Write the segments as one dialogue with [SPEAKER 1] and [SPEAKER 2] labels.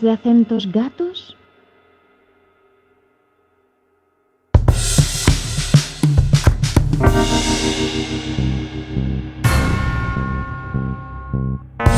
[SPEAKER 1] de acentos gatos?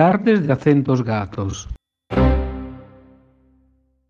[SPEAKER 2] Tardes de acentos gatos.